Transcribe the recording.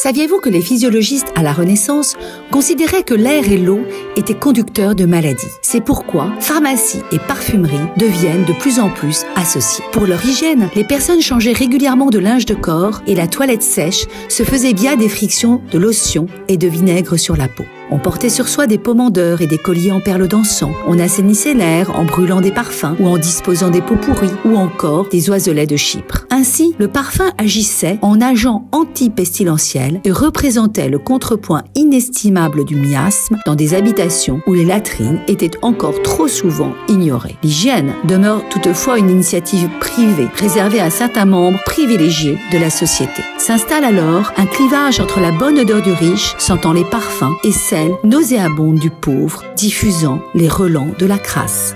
Saviez-vous que les physiologistes à la Renaissance considéraient que l'air et l'eau étaient conducteurs de maladies? C'est pourquoi pharmacie et parfumerie deviennent de plus en plus associés. Pour leur hygiène, les personnes changeaient régulièrement de linge de corps et la toilette sèche se faisait via des frictions de lotion et de vinaigre sur la peau. On portait sur soi des pommandeurs et des colliers en perles d'encens. On assainissait l'air en brûlant des parfums ou en disposant des pots pourris ou encore des oiselets de Chypre. Ainsi, le parfum agissait en agent anti-pestilentiel et représentait le contrepoint inestimable du miasme dans des habitations où les latrines étaient encore trop souvent ignorées. L'hygiène demeure toutefois une initiative privée réservée à certains membres privilégiés de la société. S'installe alors un clivage entre la bonne odeur du riche, sentant les parfums, et celle nauséabonde du pauvre, diffusant les relents de la crasse.